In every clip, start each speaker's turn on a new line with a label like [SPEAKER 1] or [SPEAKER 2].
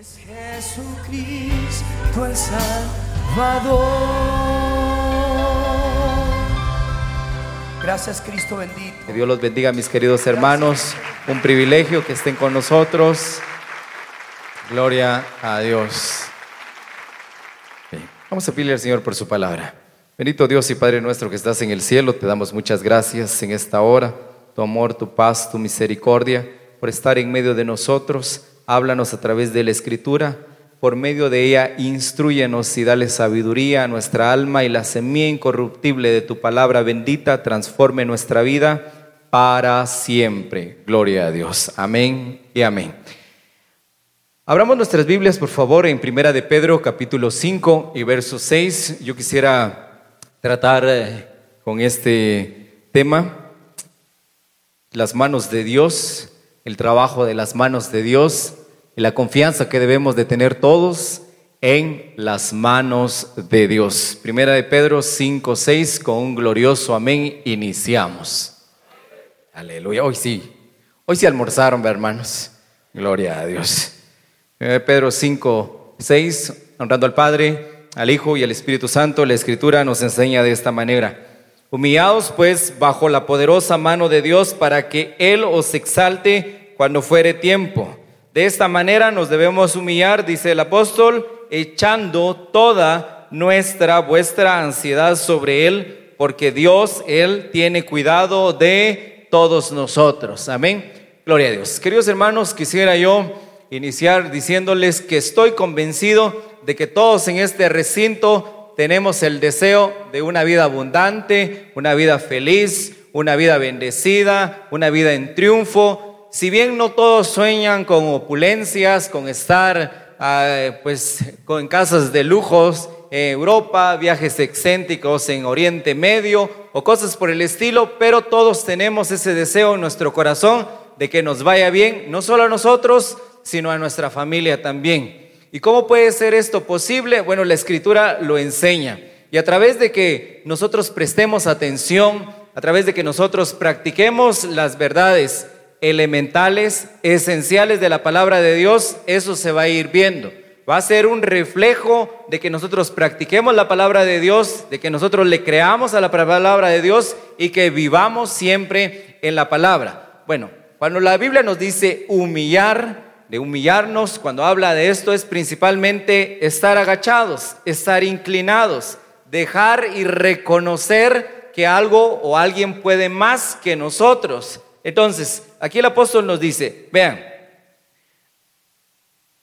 [SPEAKER 1] Es Jesucristo el Salvador. Gracias Cristo bendito.
[SPEAKER 2] Que Dios los bendiga, mis queridos hermanos. Un privilegio que estén con nosotros. Gloria a Dios. Vamos a pedirle al Señor por su palabra. Bendito Dios y Padre nuestro que estás en el cielo, te damos muchas gracias en esta hora, tu amor, tu paz, tu misericordia, por estar en medio de nosotros. Háblanos a través de la Escritura. Por medio de ella, instruyenos y dale sabiduría a nuestra alma y la semilla incorruptible de tu palabra bendita transforme nuestra vida para siempre. Gloria a Dios. Amén y amén. Abramos nuestras Biblias, por favor, en Primera de Pedro, capítulo 5 y verso 6. Yo quisiera tratar eh, con este tema, las manos de Dios, el trabajo de las manos de Dios y la confianza que debemos de tener todos en las manos de Dios. Primera de Pedro 5, 6, con un glorioso amén, iniciamos. Aleluya, hoy sí, hoy sí almorzaron, hermanos. Gloria a Dios. Eh, Pedro 5, 6, honrando al Padre, al Hijo y al Espíritu Santo, la Escritura nos enseña de esta manera. Humillaos pues bajo la poderosa mano de Dios para que Él os exalte cuando fuere tiempo. De esta manera nos debemos humillar, dice el apóstol, echando toda nuestra, vuestra ansiedad sobre Él, porque Dios, Él tiene cuidado de todos nosotros. Amén. Gloria a Dios. Queridos hermanos, quisiera yo iniciar diciéndoles que estoy convencido de que todos en este recinto tenemos el deseo de una vida abundante, una vida feliz, una vida bendecida, una vida en triunfo. Si bien no todos sueñan con opulencias, con estar ah, pues casas de lujos en Europa, viajes excéntricos en Oriente Medio o cosas por el estilo, pero todos tenemos ese deseo en nuestro corazón de que nos vaya bien, no solo a nosotros, sino a nuestra familia también. ¿Y cómo puede ser esto posible? Bueno, la escritura lo enseña. Y a través de que nosotros prestemos atención, a través de que nosotros practiquemos las verdades elementales, esenciales de la palabra de Dios, eso se va a ir viendo. Va a ser un reflejo de que nosotros practiquemos la palabra de Dios, de que nosotros le creamos a la palabra de Dios y que vivamos siempre en la palabra. Bueno, cuando la Biblia nos dice humillar, de humillarnos, cuando habla de esto, es principalmente estar agachados, estar inclinados, dejar y reconocer que algo o alguien puede más que nosotros. Entonces, aquí el apóstol nos dice, vean,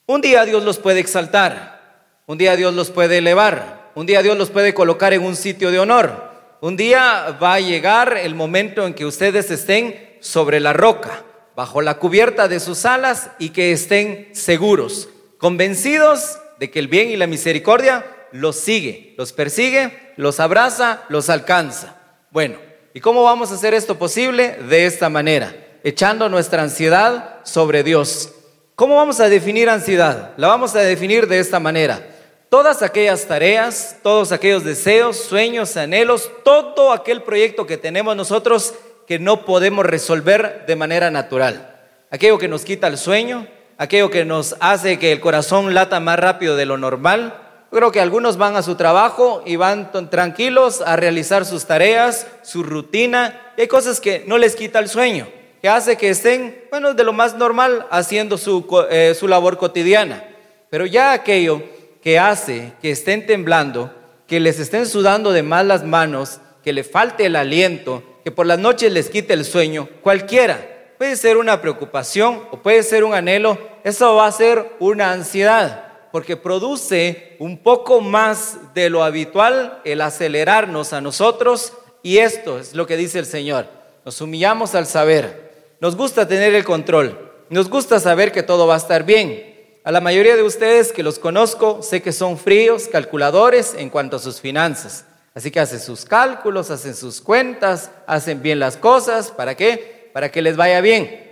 [SPEAKER 2] un día Dios los puede exaltar, un día Dios los puede elevar, un día Dios los puede colocar en un sitio de honor. Un día va a llegar el momento en que ustedes estén sobre la roca, bajo la cubierta de sus alas y que estén seguros, convencidos de que el bien y la misericordia los sigue, los persigue, los abraza, los alcanza. Bueno, ¿y cómo vamos a hacer esto posible? De esta manera, echando nuestra ansiedad sobre Dios. ¿Cómo vamos a definir ansiedad? La vamos a definir de esta manera. Todas aquellas tareas, todos aquellos deseos, sueños, anhelos, todo aquel proyecto que tenemos nosotros que no podemos resolver de manera natural. Aquello que nos quita el sueño, aquello que nos hace que el corazón lata más rápido de lo normal. Yo creo que algunos van a su trabajo y van tranquilos a realizar sus tareas, su rutina, y hay cosas que no les quita el sueño que hace que estén, bueno, de lo más normal haciendo su, eh, su labor cotidiana. Pero ya aquello que hace que estén temblando, que les estén sudando de más las manos, que le falte el aliento, que por las noches les quite el sueño, cualquiera, puede ser una preocupación o puede ser un anhelo, eso va a ser una ansiedad, porque produce un poco más de lo habitual el acelerarnos a nosotros y esto es lo que dice el Señor. Nos humillamos al saber, nos gusta tener el control, nos gusta saber que todo va a estar bien. A la mayoría de ustedes que los conozco, sé que son fríos, calculadores en cuanto a sus finanzas. Así que hacen sus cálculos, hacen sus cuentas, hacen bien las cosas. ¿Para qué? Para que les vaya bien.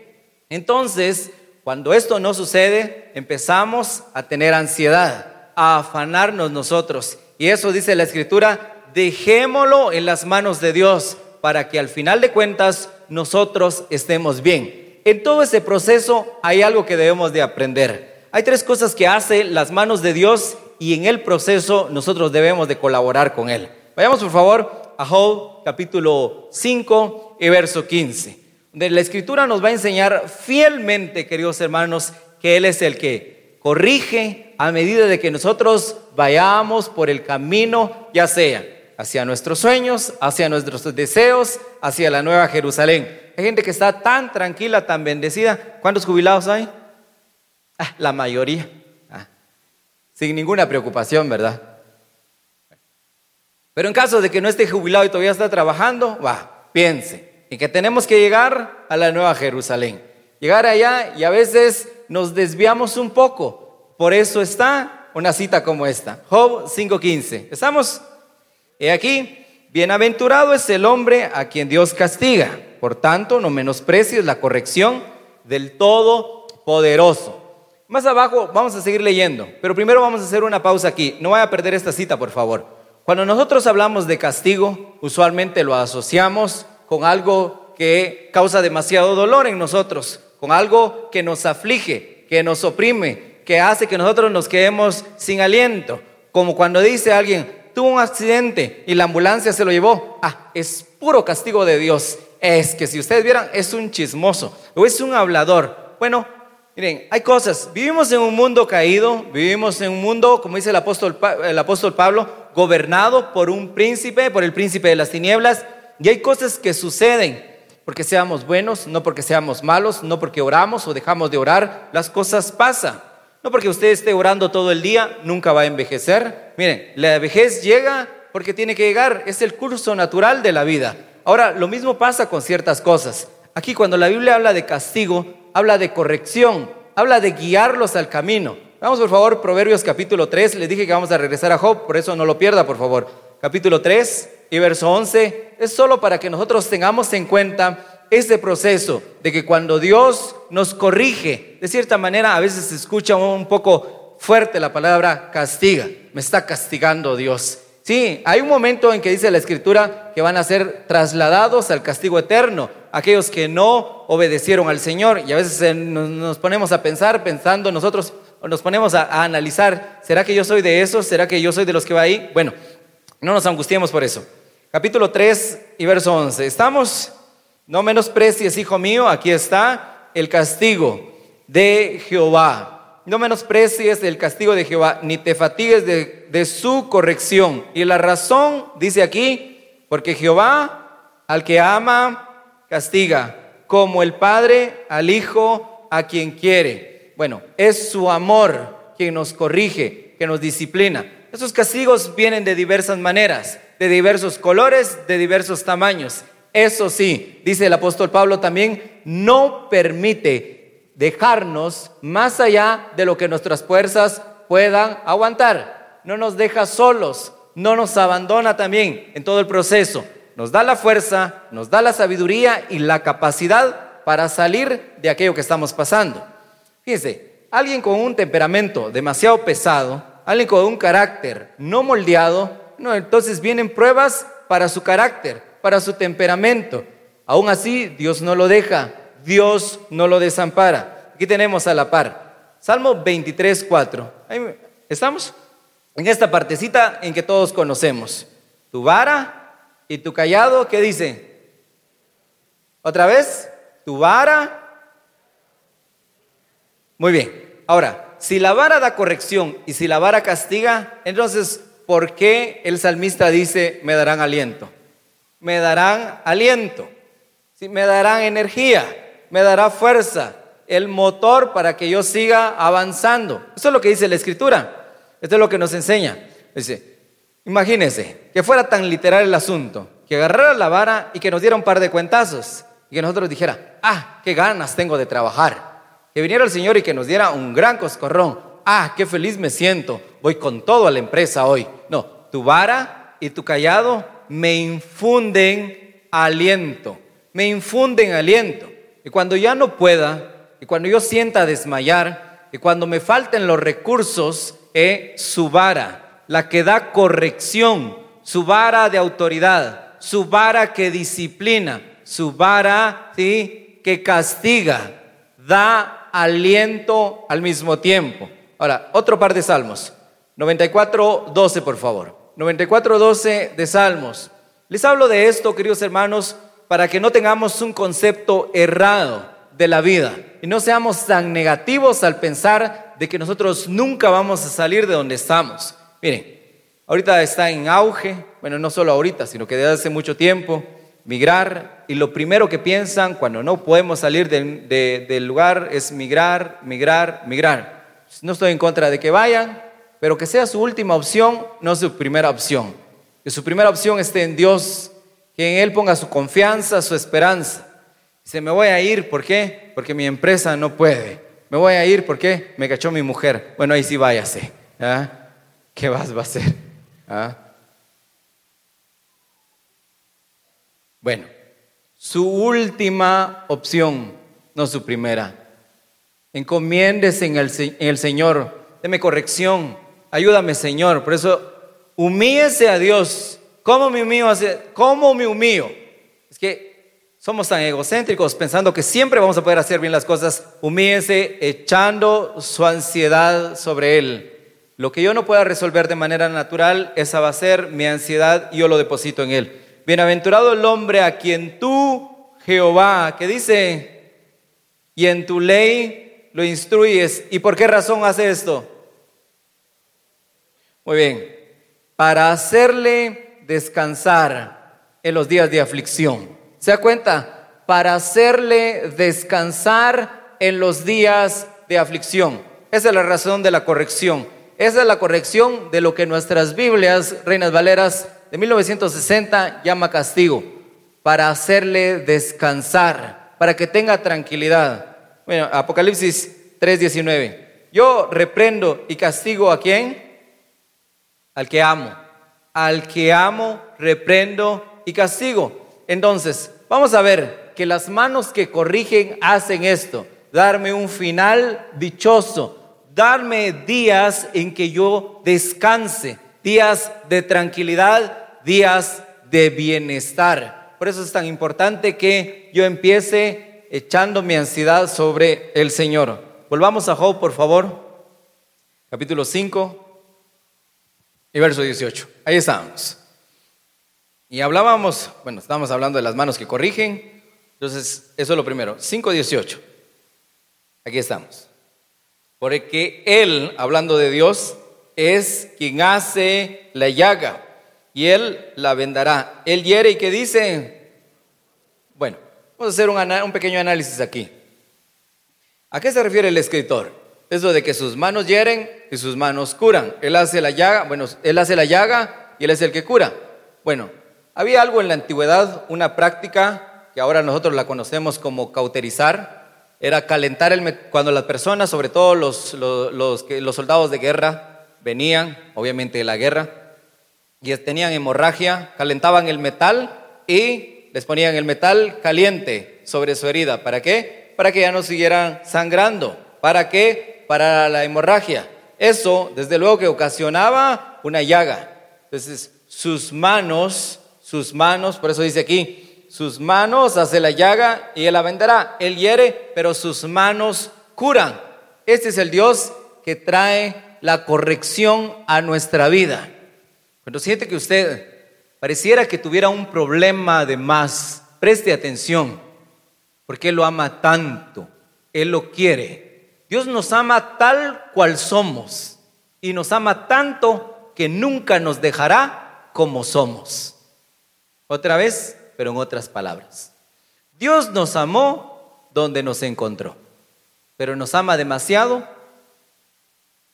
[SPEAKER 2] Entonces, cuando esto no sucede, empezamos a tener ansiedad, a afanarnos nosotros. Y eso dice la escritura, dejémoslo en las manos de Dios para que al final de cuentas nosotros estemos bien. En todo ese proceso hay algo que debemos de aprender. hay tres cosas que hace las manos de Dios y en el proceso nosotros debemos de colaborar con Él. Vayamos por favor a Job capítulo 5 y verso 15, donde la escritura nos va a enseñar fielmente, queridos hermanos, que Él es el que corrige a medida de que nosotros vayamos por el camino, ya sea hacia nuestros sueños, hacia nuestros deseos, hacia la nueva Jerusalén. Hay gente que está tan tranquila, tan bendecida. ¿Cuántos jubilados hay? Ah, la mayoría. Ah, sin ninguna preocupación, ¿verdad? Pero en caso de que no esté jubilado y todavía está trabajando, va, piense en que tenemos que llegar a la nueva Jerusalén. Llegar allá y a veces nos desviamos un poco. Por eso está una cita como esta. Job 5.15. ¿Estamos? He aquí, bienaventurado es el hombre a quien Dios castiga. Por tanto, no menosprecies la corrección del Todopoderoso. Más abajo vamos a seguir leyendo, pero primero vamos a hacer una pausa aquí. No vaya a perder esta cita, por favor. Cuando nosotros hablamos de castigo, usualmente lo asociamos con algo que causa demasiado dolor en nosotros, con algo que nos aflige, que nos oprime, que hace que nosotros nos quedemos sin aliento. Como cuando dice alguien, tuvo un accidente y la ambulancia se lo llevó. Ah, es puro castigo de Dios. Es que si ustedes vieran, es un chismoso o es un hablador. Bueno, miren, hay cosas. Vivimos en un mundo caído, vivimos en un mundo, como dice el apóstol, el apóstol Pablo, gobernado por un príncipe, por el príncipe de las tinieblas. Y hay cosas que suceden porque seamos buenos, no porque seamos malos, no porque oramos o dejamos de orar, las cosas pasan. No porque usted esté orando todo el día, nunca va a envejecer. Miren, la vejez llega porque tiene que llegar, es el curso natural de la vida. Ahora, lo mismo pasa con ciertas cosas. Aquí cuando la Biblia habla de castigo, habla de corrección, habla de guiarlos al camino. Vamos por favor, Proverbios capítulo 3, les dije que vamos a regresar a Job, por eso no lo pierda, por favor. Capítulo 3, y verso 11 es solo para que nosotros tengamos en cuenta ese proceso de que cuando Dios nos corrige, de cierta manera a veces se escucha un poco fuerte la palabra castiga, me está castigando Dios. Sí, hay un momento en que dice la escritura que van a ser trasladados al castigo eterno, aquellos que no obedecieron al Señor. Y a veces nos ponemos a pensar, pensando nosotros, nos ponemos a, a analizar, ¿será que yo soy de esos? ¿Será que yo soy de los que va ahí? Bueno, no nos angustiemos por eso. Capítulo 3 y verso 11. Estamos, no menosprecies, hijo mío, aquí está el castigo de Jehová. No menosprecies el castigo de Jehová, ni te fatigues de, su corrección. Y la razón, dice aquí, porque Jehová al que ama, castiga, como el Padre al Hijo a quien quiere. Bueno, es su amor quien nos corrige, que nos disciplina. Esos castigos vienen de diversas maneras, de diversos colores, de diversos tamaños. Eso sí, dice el apóstol Pablo también, no permite dejarnos más allá de lo que nuestras fuerzas puedan aguantar. No nos deja solos, no nos abandona también en todo el proceso. Nos da la fuerza, nos da la sabiduría y la capacidad para salir de aquello que estamos pasando. Fíjense, alguien con un temperamento demasiado pesado, alguien con un carácter no moldeado, no, entonces vienen pruebas para su carácter, para su temperamento. Aún así, Dios no lo deja, Dios no lo desampara. Aquí tenemos a la par. Salmo 23, 4. ¿Estamos? En esta partecita en que todos conocemos. Tu vara y tu callado, ¿qué dice? ¿Otra vez? Tu vara. Muy bien. Ahora, si la vara da corrección y si la vara castiga, entonces, ¿por qué el salmista dice, me darán aliento? Me darán aliento, ¿sí? me darán energía, me dará fuerza, el motor para que yo siga avanzando. Eso es lo que dice la escritura. Esto es lo que nos enseña. Dice, imagínense que fuera tan literal el asunto, que agarrara la vara y que nos diera un par de cuentazos y que nosotros dijera, ah, qué ganas tengo de trabajar que viniera el Señor y que nos diera un gran coscorrón. Ah, qué feliz me siento, voy con todo a la empresa hoy. No, tu vara y tu callado me infunden aliento, me infunden aliento. Y cuando ya no pueda, y cuando yo sienta desmayar, y cuando me falten los recursos, es su vara, la que da corrección, su vara de autoridad, su vara que disciplina, su vara ¿sí? que castiga, da aliento al mismo tiempo. Ahora, otro par de salmos. 94, 12, por favor. 94, 12 de salmos. Les hablo de esto, queridos hermanos, para que no tengamos un concepto errado de la vida y no seamos tan negativos al pensar de que nosotros nunca vamos a salir de donde estamos. Miren, ahorita está en auge, bueno, no solo ahorita, sino que desde hace mucho tiempo, migrar y lo primero que piensan cuando no podemos salir del lugar es migrar, migrar, migrar. No estoy en contra de que vayan, pero que sea su última opción, no su primera opción. Que su primera opción esté en Dios, que en Él ponga su confianza, su esperanza. Se me voy a ir, ¿por qué? Porque mi empresa no puede. Me voy a ir, ¿por qué? Me cachó mi mujer. Bueno, ahí sí váyase. ¿ah? ¿Qué vas a hacer? ¿Ah? Bueno, su última opción, no su primera. Encomiéndese en el, en el Señor. Deme corrección. Ayúdame, Señor. Por eso, humíese a Dios. ¿Cómo me humío? ¿Cómo me humío? Es que somos tan egocéntricos pensando que siempre vamos a poder hacer bien las cosas. Humíese echando su ansiedad sobre Él. Lo que yo no pueda resolver de manera natural, esa va a ser mi ansiedad y yo lo deposito en Él. Bienaventurado el hombre a quien tú, Jehová, que dice, y en tu ley lo instruyes. ¿Y por qué razón hace esto? Muy bien, para hacerle descansar en los días de aflicción. ¿Se da cuenta? Para hacerle descansar en los días de aflicción. Esa es la razón de la corrección. Esa es la corrección de lo que nuestras Biblias, Reinas Valeras de 1960, llama castigo. Para hacerle descansar, para que tenga tranquilidad. Bueno, Apocalipsis 3:19. Yo reprendo y castigo a quién? Al que amo. Al que amo, reprendo y castigo. Entonces, Vamos a ver que las manos que corrigen hacen esto, darme un final dichoso, darme días en que yo descanse, días de tranquilidad, días de bienestar. Por eso es tan importante que yo empiece echando mi ansiedad sobre el Señor. Volvamos a Job, por favor, capítulo 5 y verso 18. Ahí estamos. Y hablábamos, bueno, estábamos hablando de las manos que corrigen. Entonces, eso es lo primero. 5.18. Aquí estamos. Porque Él, hablando de Dios, es quien hace la llaga y Él la vendará. Él hiere y que dice, bueno, vamos a hacer un, un pequeño análisis aquí. ¿A qué se refiere el escritor? Eso de que sus manos hieren y sus manos curan. Él hace la llaga, bueno, Él hace la llaga y Él es el que cura. Bueno, había algo en la antigüedad, una práctica que ahora nosotros la conocemos como cauterizar, era calentar el cuando las personas, sobre todo los, los, los, soldados de guerra, venían, obviamente de la guerra, y tenían hemorragia, calentaban el metal y les ponían el metal caliente sobre su herida. ¿Para qué? Para que ya no siguieran sangrando. ¿Para qué? Para la hemorragia. Eso, desde luego, que ocasionaba una llaga. Entonces, sus manos sus manos, por eso dice aquí, sus manos hace la llaga y él la venderá. Él hiere, pero sus manos curan. Este es el Dios que trae la corrección a nuestra vida. Cuando siente que usted pareciera que tuviera un problema de más, preste atención, porque Él lo ama tanto, Él lo quiere. Dios nos ama tal cual somos y nos ama tanto que nunca nos dejará como somos. Otra vez, pero en otras palabras. Dios nos amó donde nos encontró, pero nos ama demasiado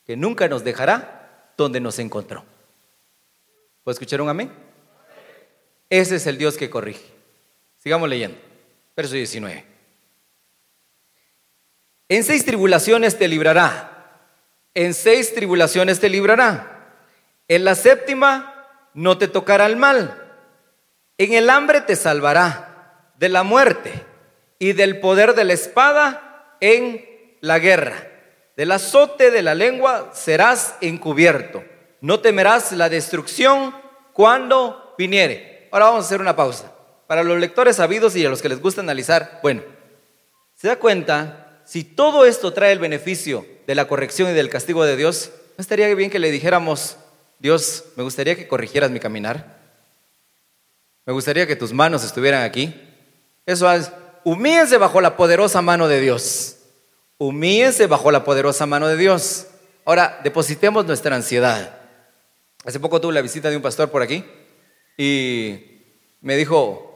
[SPEAKER 2] que nunca nos dejará donde nos encontró. ¿Puedo escuchar un amén? Ese es el Dios que corrige. Sigamos leyendo. Verso 19. En seis tribulaciones te librará. En seis tribulaciones te librará. En la séptima no te tocará el mal en el hambre te salvará de la muerte y del poder de la espada en la guerra. Del azote de la lengua serás encubierto. No temerás la destrucción cuando viniere. Ahora vamos a hacer una pausa. Para los lectores sabidos y a los que les gusta analizar, bueno, se da cuenta si todo esto trae el beneficio de la corrección y del castigo de Dios, ¿no estaría bien que le dijéramos, Dios, me gustaría que corrigieras mi caminar? Me gustaría que tus manos estuvieran aquí. Eso es, humíense bajo la poderosa mano de Dios. Humíense bajo la poderosa mano de Dios. Ahora, depositemos nuestra ansiedad. Hace poco tuve la visita de un pastor por aquí y me dijo,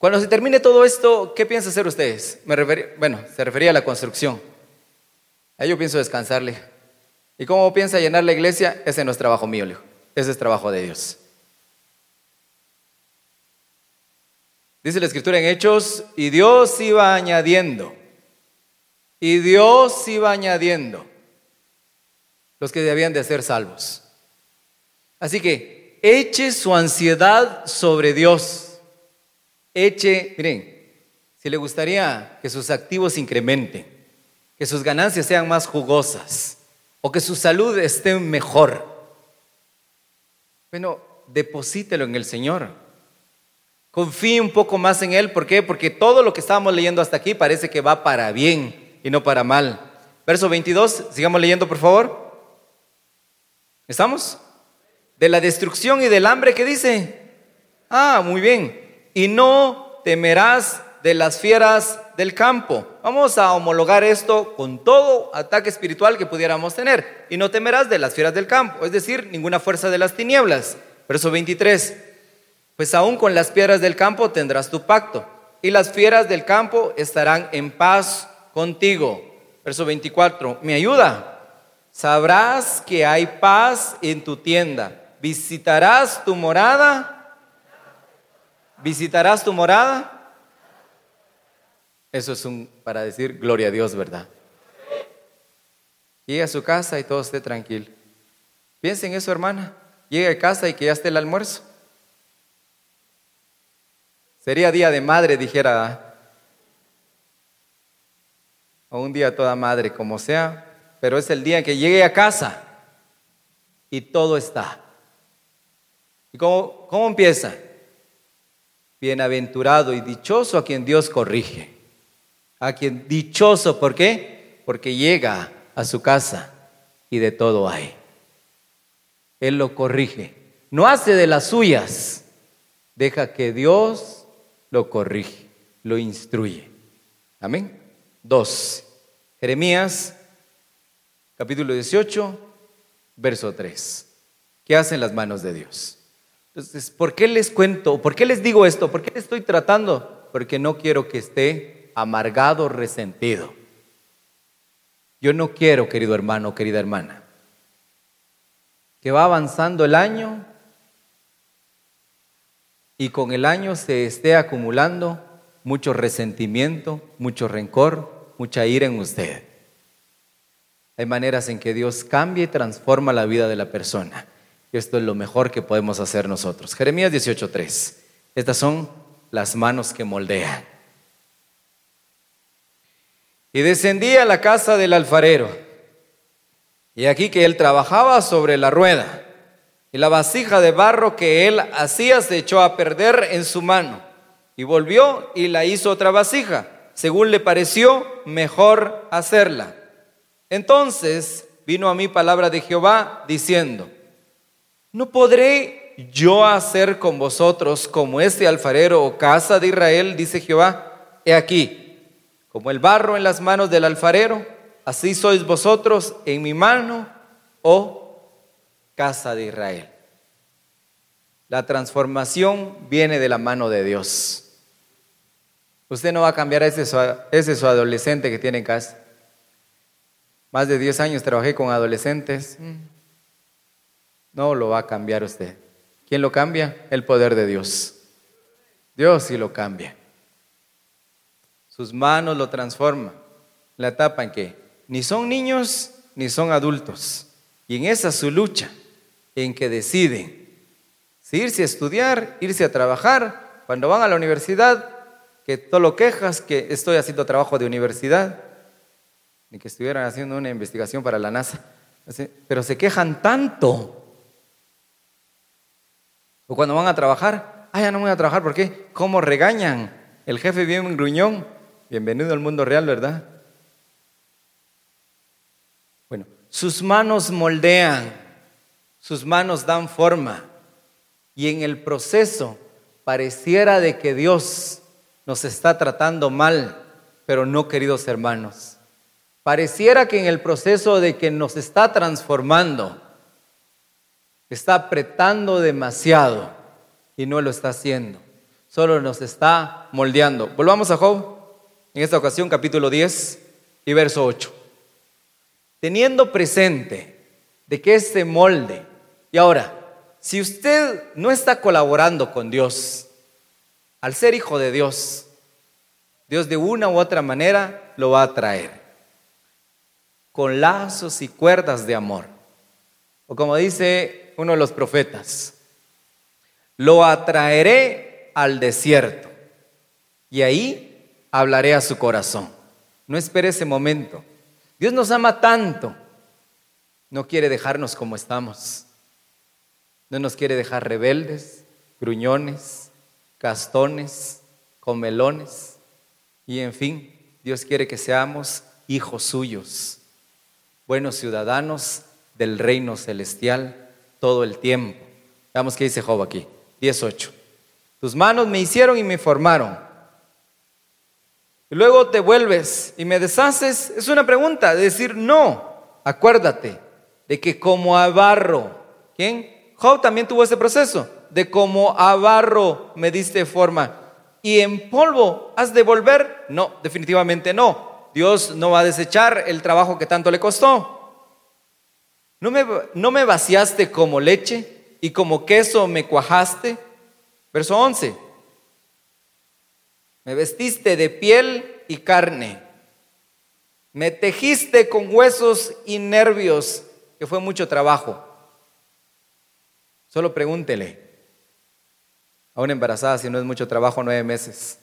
[SPEAKER 2] cuando se termine todo esto, ¿qué piensan hacer ustedes? Me bueno, se refería a la construcción. Ahí yo pienso descansarle. ¿Y cómo piensa llenar la iglesia? Ese no es trabajo mío, hijo. Ese es trabajo de Dios. Dice la escritura en Hechos, y Dios iba añadiendo, y Dios iba añadiendo los que debían de ser salvos. Así que eche su ansiedad sobre Dios. Eche, miren, si le gustaría que sus activos incrementen, que sus ganancias sean más jugosas o que su salud esté mejor, bueno, deposítelo en el Señor. Confíe un poco más en Él. ¿Por qué? Porque todo lo que estábamos leyendo hasta aquí parece que va para bien y no para mal. Verso 22, sigamos leyendo por favor. ¿Estamos? De la destrucción y del hambre, ¿qué dice? Ah, muy bien. Y no temerás de las fieras del campo. Vamos a homologar esto con todo ataque espiritual que pudiéramos tener. Y no temerás de las fieras del campo, es decir, ninguna fuerza de las tinieblas. Verso 23. Pues aún con las piedras del campo tendrás tu pacto, y las fieras del campo estarán en paz contigo. Verso 24. ¿Me ayuda? Sabrás que hay paz en tu tienda. Visitarás tu morada. Visitarás tu morada. Eso es un para decir gloria a Dios, ¿verdad? Llega a su casa y todo esté tranquilo. Piensa en eso, hermana. Llega a casa y que ya esté el almuerzo. Sería día de madre, dijera. O un día toda madre, como sea, pero es el día en que llegue a casa y todo está. ¿Y cómo, cómo empieza? Bienaventurado y dichoso a quien Dios corrige. A quien dichoso, ¿por qué? Porque llega a su casa y de todo hay. Él lo corrige. No hace de las suyas. Deja que Dios lo corrige, lo instruye. Amén. Dos. Jeremías capítulo 18, verso 3. ¿Qué hacen las manos de Dios? Entonces, ¿por qué les cuento? ¿Por qué les digo esto? ¿Por qué estoy tratando? Porque no quiero que esté amargado, resentido. Yo no quiero, querido hermano, querida hermana, que va avanzando el año y con el año se esté acumulando mucho resentimiento, mucho rencor, mucha ira en usted. Hay maneras en que Dios cambia y transforma la vida de la persona. Esto es lo mejor que podemos hacer nosotros. Jeremías 18:3. Estas son las manos que moldean. Y descendía a la casa del alfarero. Y aquí que él trabajaba sobre la rueda. Y la vasija de barro que él hacía se echó a perder en su mano. Y volvió y la hizo otra vasija, según le pareció mejor hacerla. Entonces vino a mí palabra de Jehová diciendo, ¿no podré yo hacer con vosotros como este alfarero o casa de Israel? Dice Jehová, he aquí, como el barro en las manos del alfarero, así sois vosotros en mi mano, oh casa de Israel. La transformación viene de la mano de Dios. Usted no va a cambiar a ese, ese su adolescente que tiene en casa. Más de 10 años trabajé con adolescentes. No lo va a cambiar usted. ¿Quién lo cambia? El poder de Dios. Dios sí lo cambia. Sus manos lo transforman. La etapa en que ni son niños ni son adultos. Y en esa su lucha, en que deciden si irse a estudiar, irse a trabajar, cuando van a la universidad, que todo lo quejas que estoy haciendo trabajo de universidad, ni que estuvieran haciendo una investigación para la NASA. Pero se quejan tanto. O cuando van a trabajar, ah, ya no voy a trabajar, ¿por qué? ¿Cómo regañan? El jefe bien gruñón. Bienvenido al mundo real, ¿verdad? Bueno, sus manos moldean, sus manos dan forma y en el proceso pareciera de que Dios nos está tratando mal, pero no, queridos hermanos. Pareciera que en el proceso de que nos está transformando, está apretando demasiado y no lo está haciendo. Solo nos está moldeando. Volvamos a Job, en esta ocasión capítulo 10 y verso 8. Teniendo presente de que este molde, y ahora, si usted no está colaborando con Dios, al ser hijo de Dios, Dios de una u otra manera lo va a traer con lazos y cuerdas de amor. O como dice uno de los profetas, lo atraeré al desierto y ahí hablaré a su corazón. No espere ese momento. Dios nos ama tanto, no quiere dejarnos como estamos. No nos quiere dejar rebeldes, gruñones, castones, comelones. Y en fin, Dios quiere que seamos hijos suyos, buenos ciudadanos del reino celestial todo el tiempo. Veamos qué dice Job aquí, 18. Tus manos me hicieron y me formaron. Y luego te vuelves y me deshaces. Es una pregunta de decir no. Acuérdate de que como a barro, ¿quién? Job también tuvo ese proceso, de como a barro me diste forma y en polvo has de volver. No, definitivamente no. Dios no va a desechar el trabajo que tanto le costó. ¿No me, no me vaciaste como leche y como queso me cuajaste? Verso 11. Me vestiste de piel y carne. Me tejiste con huesos y nervios, que fue mucho trabajo. Solo pregúntele a una embarazada si no es mucho trabajo nueve meses.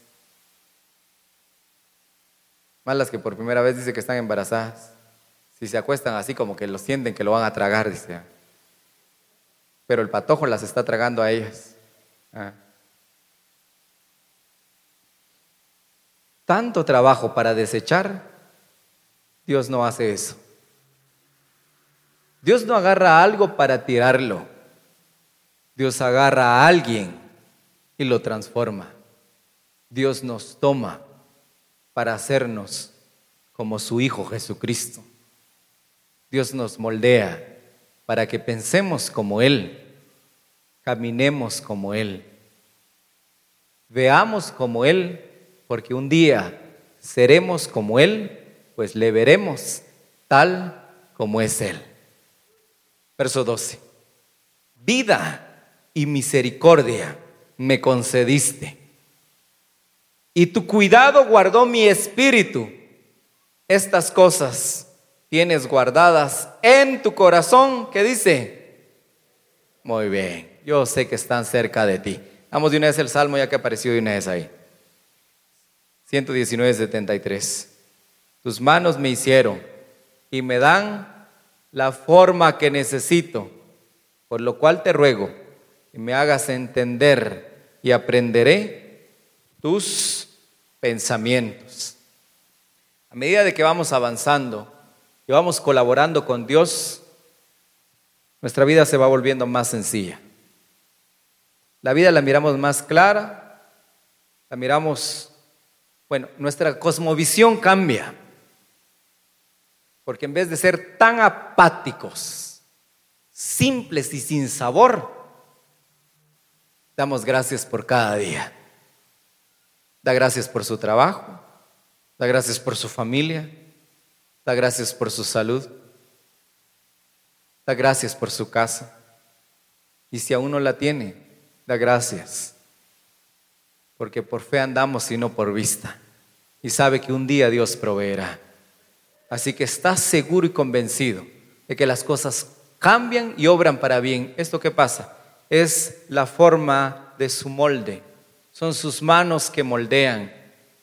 [SPEAKER 2] Más las que por primera vez dice que están embarazadas. Si se acuestan así como que lo sienten que lo van a tragar, dice. Pero el patojo las está tragando a ellas. Ah. Tanto trabajo para desechar, Dios no hace eso. Dios no agarra algo para tirarlo. Dios agarra a alguien y lo transforma. Dios nos toma para hacernos como su Hijo Jesucristo. Dios nos moldea para que pensemos como Él, caminemos como Él, veamos como Él, porque un día seremos como Él, pues le veremos tal como es Él. Verso 12. Vida y misericordia me concediste. Y tu cuidado guardó mi espíritu. Estas cosas tienes guardadas en tu corazón. ¿Qué dice? Muy bien, yo sé que están cerca de ti. Vamos de una vez el salmo ya que apareció de una vez ahí. 119, 73. Tus manos me hicieron y me dan la forma que necesito, por lo cual te ruego y me hagas entender y aprenderé tus pensamientos. A medida de que vamos avanzando y vamos colaborando con Dios, nuestra vida se va volviendo más sencilla. La vida la miramos más clara, la miramos, bueno, nuestra cosmovisión cambia, porque en vez de ser tan apáticos, simples y sin sabor, Damos gracias por cada día. Da gracias por su trabajo, da gracias por su familia, da gracias por su salud, da gracias por su casa. Y si aún no la tiene, da gracias, porque por fe andamos y no por vista. Y sabe que un día Dios proveerá. Así que está seguro y convencido de que las cosas cambian y obran para bien. ¿Esto qué pasa? es la forma de su molde, son sus manos que moldean.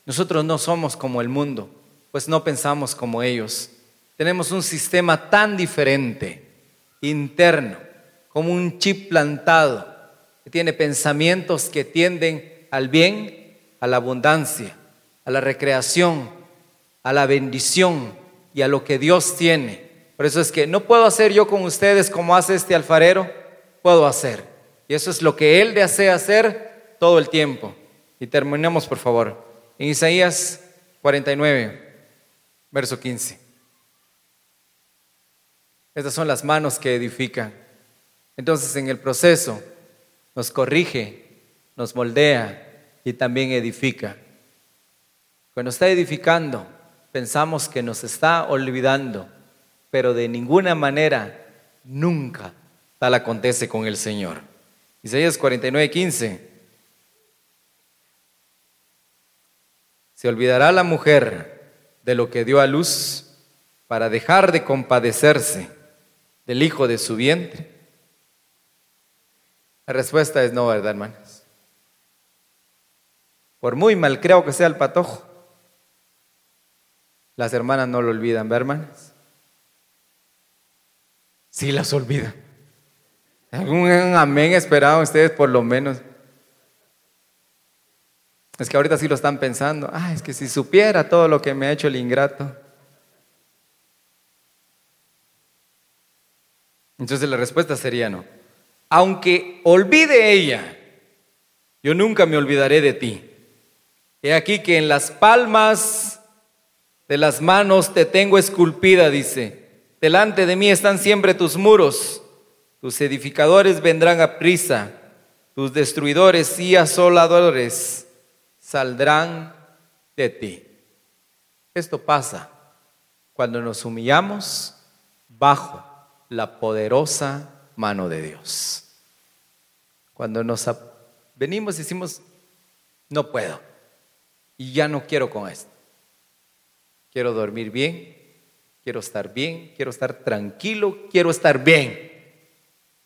[SPEAKER 2] Nosotros no somos como el mundo, pues no pensamos como ellos. Tenemos un sistema tan diferente, interno, como un chip plantado, que tiene pensamientos que tienden al bien, a la abundancia, a la recreación, a la bendición y a lo que Dios tiene. Por eso es que no puedo hacer yo con ustedes como hace este alfarero, puedo hacer. Y eso es lo que Él desea hacer todo el tiempo. Y terminemos, por favor. En Isaías 49, verso 15. Estas son las manos que edifican. Entonces en el proceso nos corrige, nos moldea y también edifica. Cuando está edificando, pensamos que nos está olvidando, pero de ninguna manera, nunca tal acontece con el Señor. Isaías 49, 15. Se olvidará la mujer de lo que dio a luz para dejar de compadecerse del hijo de su vientre. La respuesta es no, ¿verdad, hermanos? Por muy mal creo que sea el patojo, las hermanas no lo olvidan, ¿verdad, hermanas? Sí las olvidan. Un amén esperado ustedes por lo menos. Es que ahorita sí lo están pensando. Ah, es que si supiera todo lo que me ha hecho el ingrato. Entonces la respuesta sería no. Aunque olvide ella, yo nunca me olvidaré de ti. He aquí que en las palmas de las manos te tengo esculpida, dice. Delante de mí están siempre tus muros. Tus edificadores vendrán a prisa. Tus destruidores y asoladores saldrán de ti. Esto pasa cuando nos humillamos bajo la poderosa mano de Dios. Cuando nos venimos y decimos, no puedo y ya no quiero con esto. Quiero dormir bien, quiero estar bien, quiero estar tranquilo, quiero estar bien.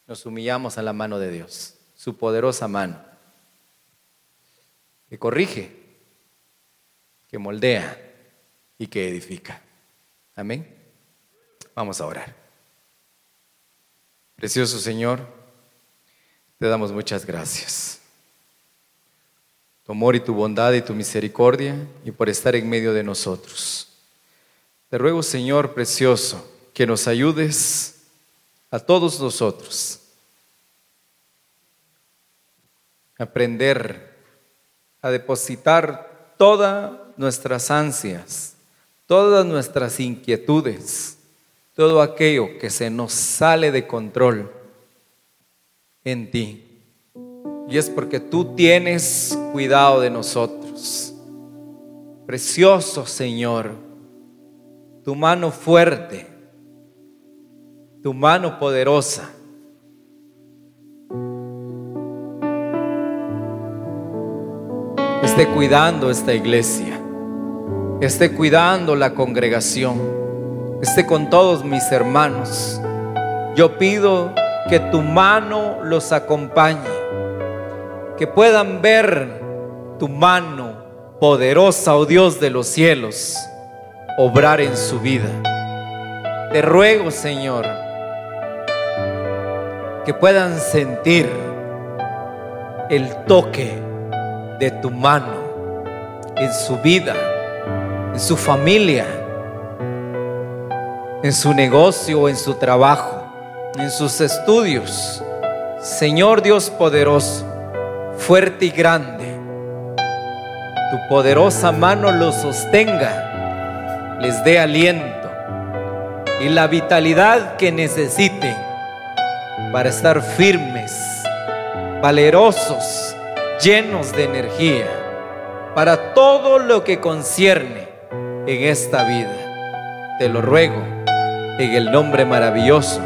[SPEAKER 2] Nos humillamos a la mano de Dios, su poderosa mano, que corrige, que moldea y que edifica. Amén. Vamos a orar. Precioso Señor, te damos muchas gracias. Tu amor y tu bondad y tu misericordia y por estar en medio de nosotros. Te ruego, Señor precioso, que nos ayudes a todos nosotros a aprender a depositar todas nuestras ansias, todas nuestras inquietudes, todo aquello que se nos sale de control en ti. Y es porque tú tienes cuidado de nosotros. Precioso Señor, tu mano fuerte, tu mano poderosa. Esté cuidando esta iglesia, esté cuidando la congregación esté con todos mis hermanos. Yo pido que tu mano los acompañe, que puedan ver tu mano poderosa, oh Dios de los cielos, obrar en su vida. Te ruego, Señor, que puedan sentir el toque de tu mano en su vida, en su familia en su negocio, en su trabajo, en sus estudios. Señor Dios poderoso, fuerte y grande, tu poderosa mano los sostenga, les dé aliento y la vitalidad que necesiten para estar firmes, valerosos, llenos de energía para todo lo que concierne en esta vida. Te lo ruego en el nombre maravilloso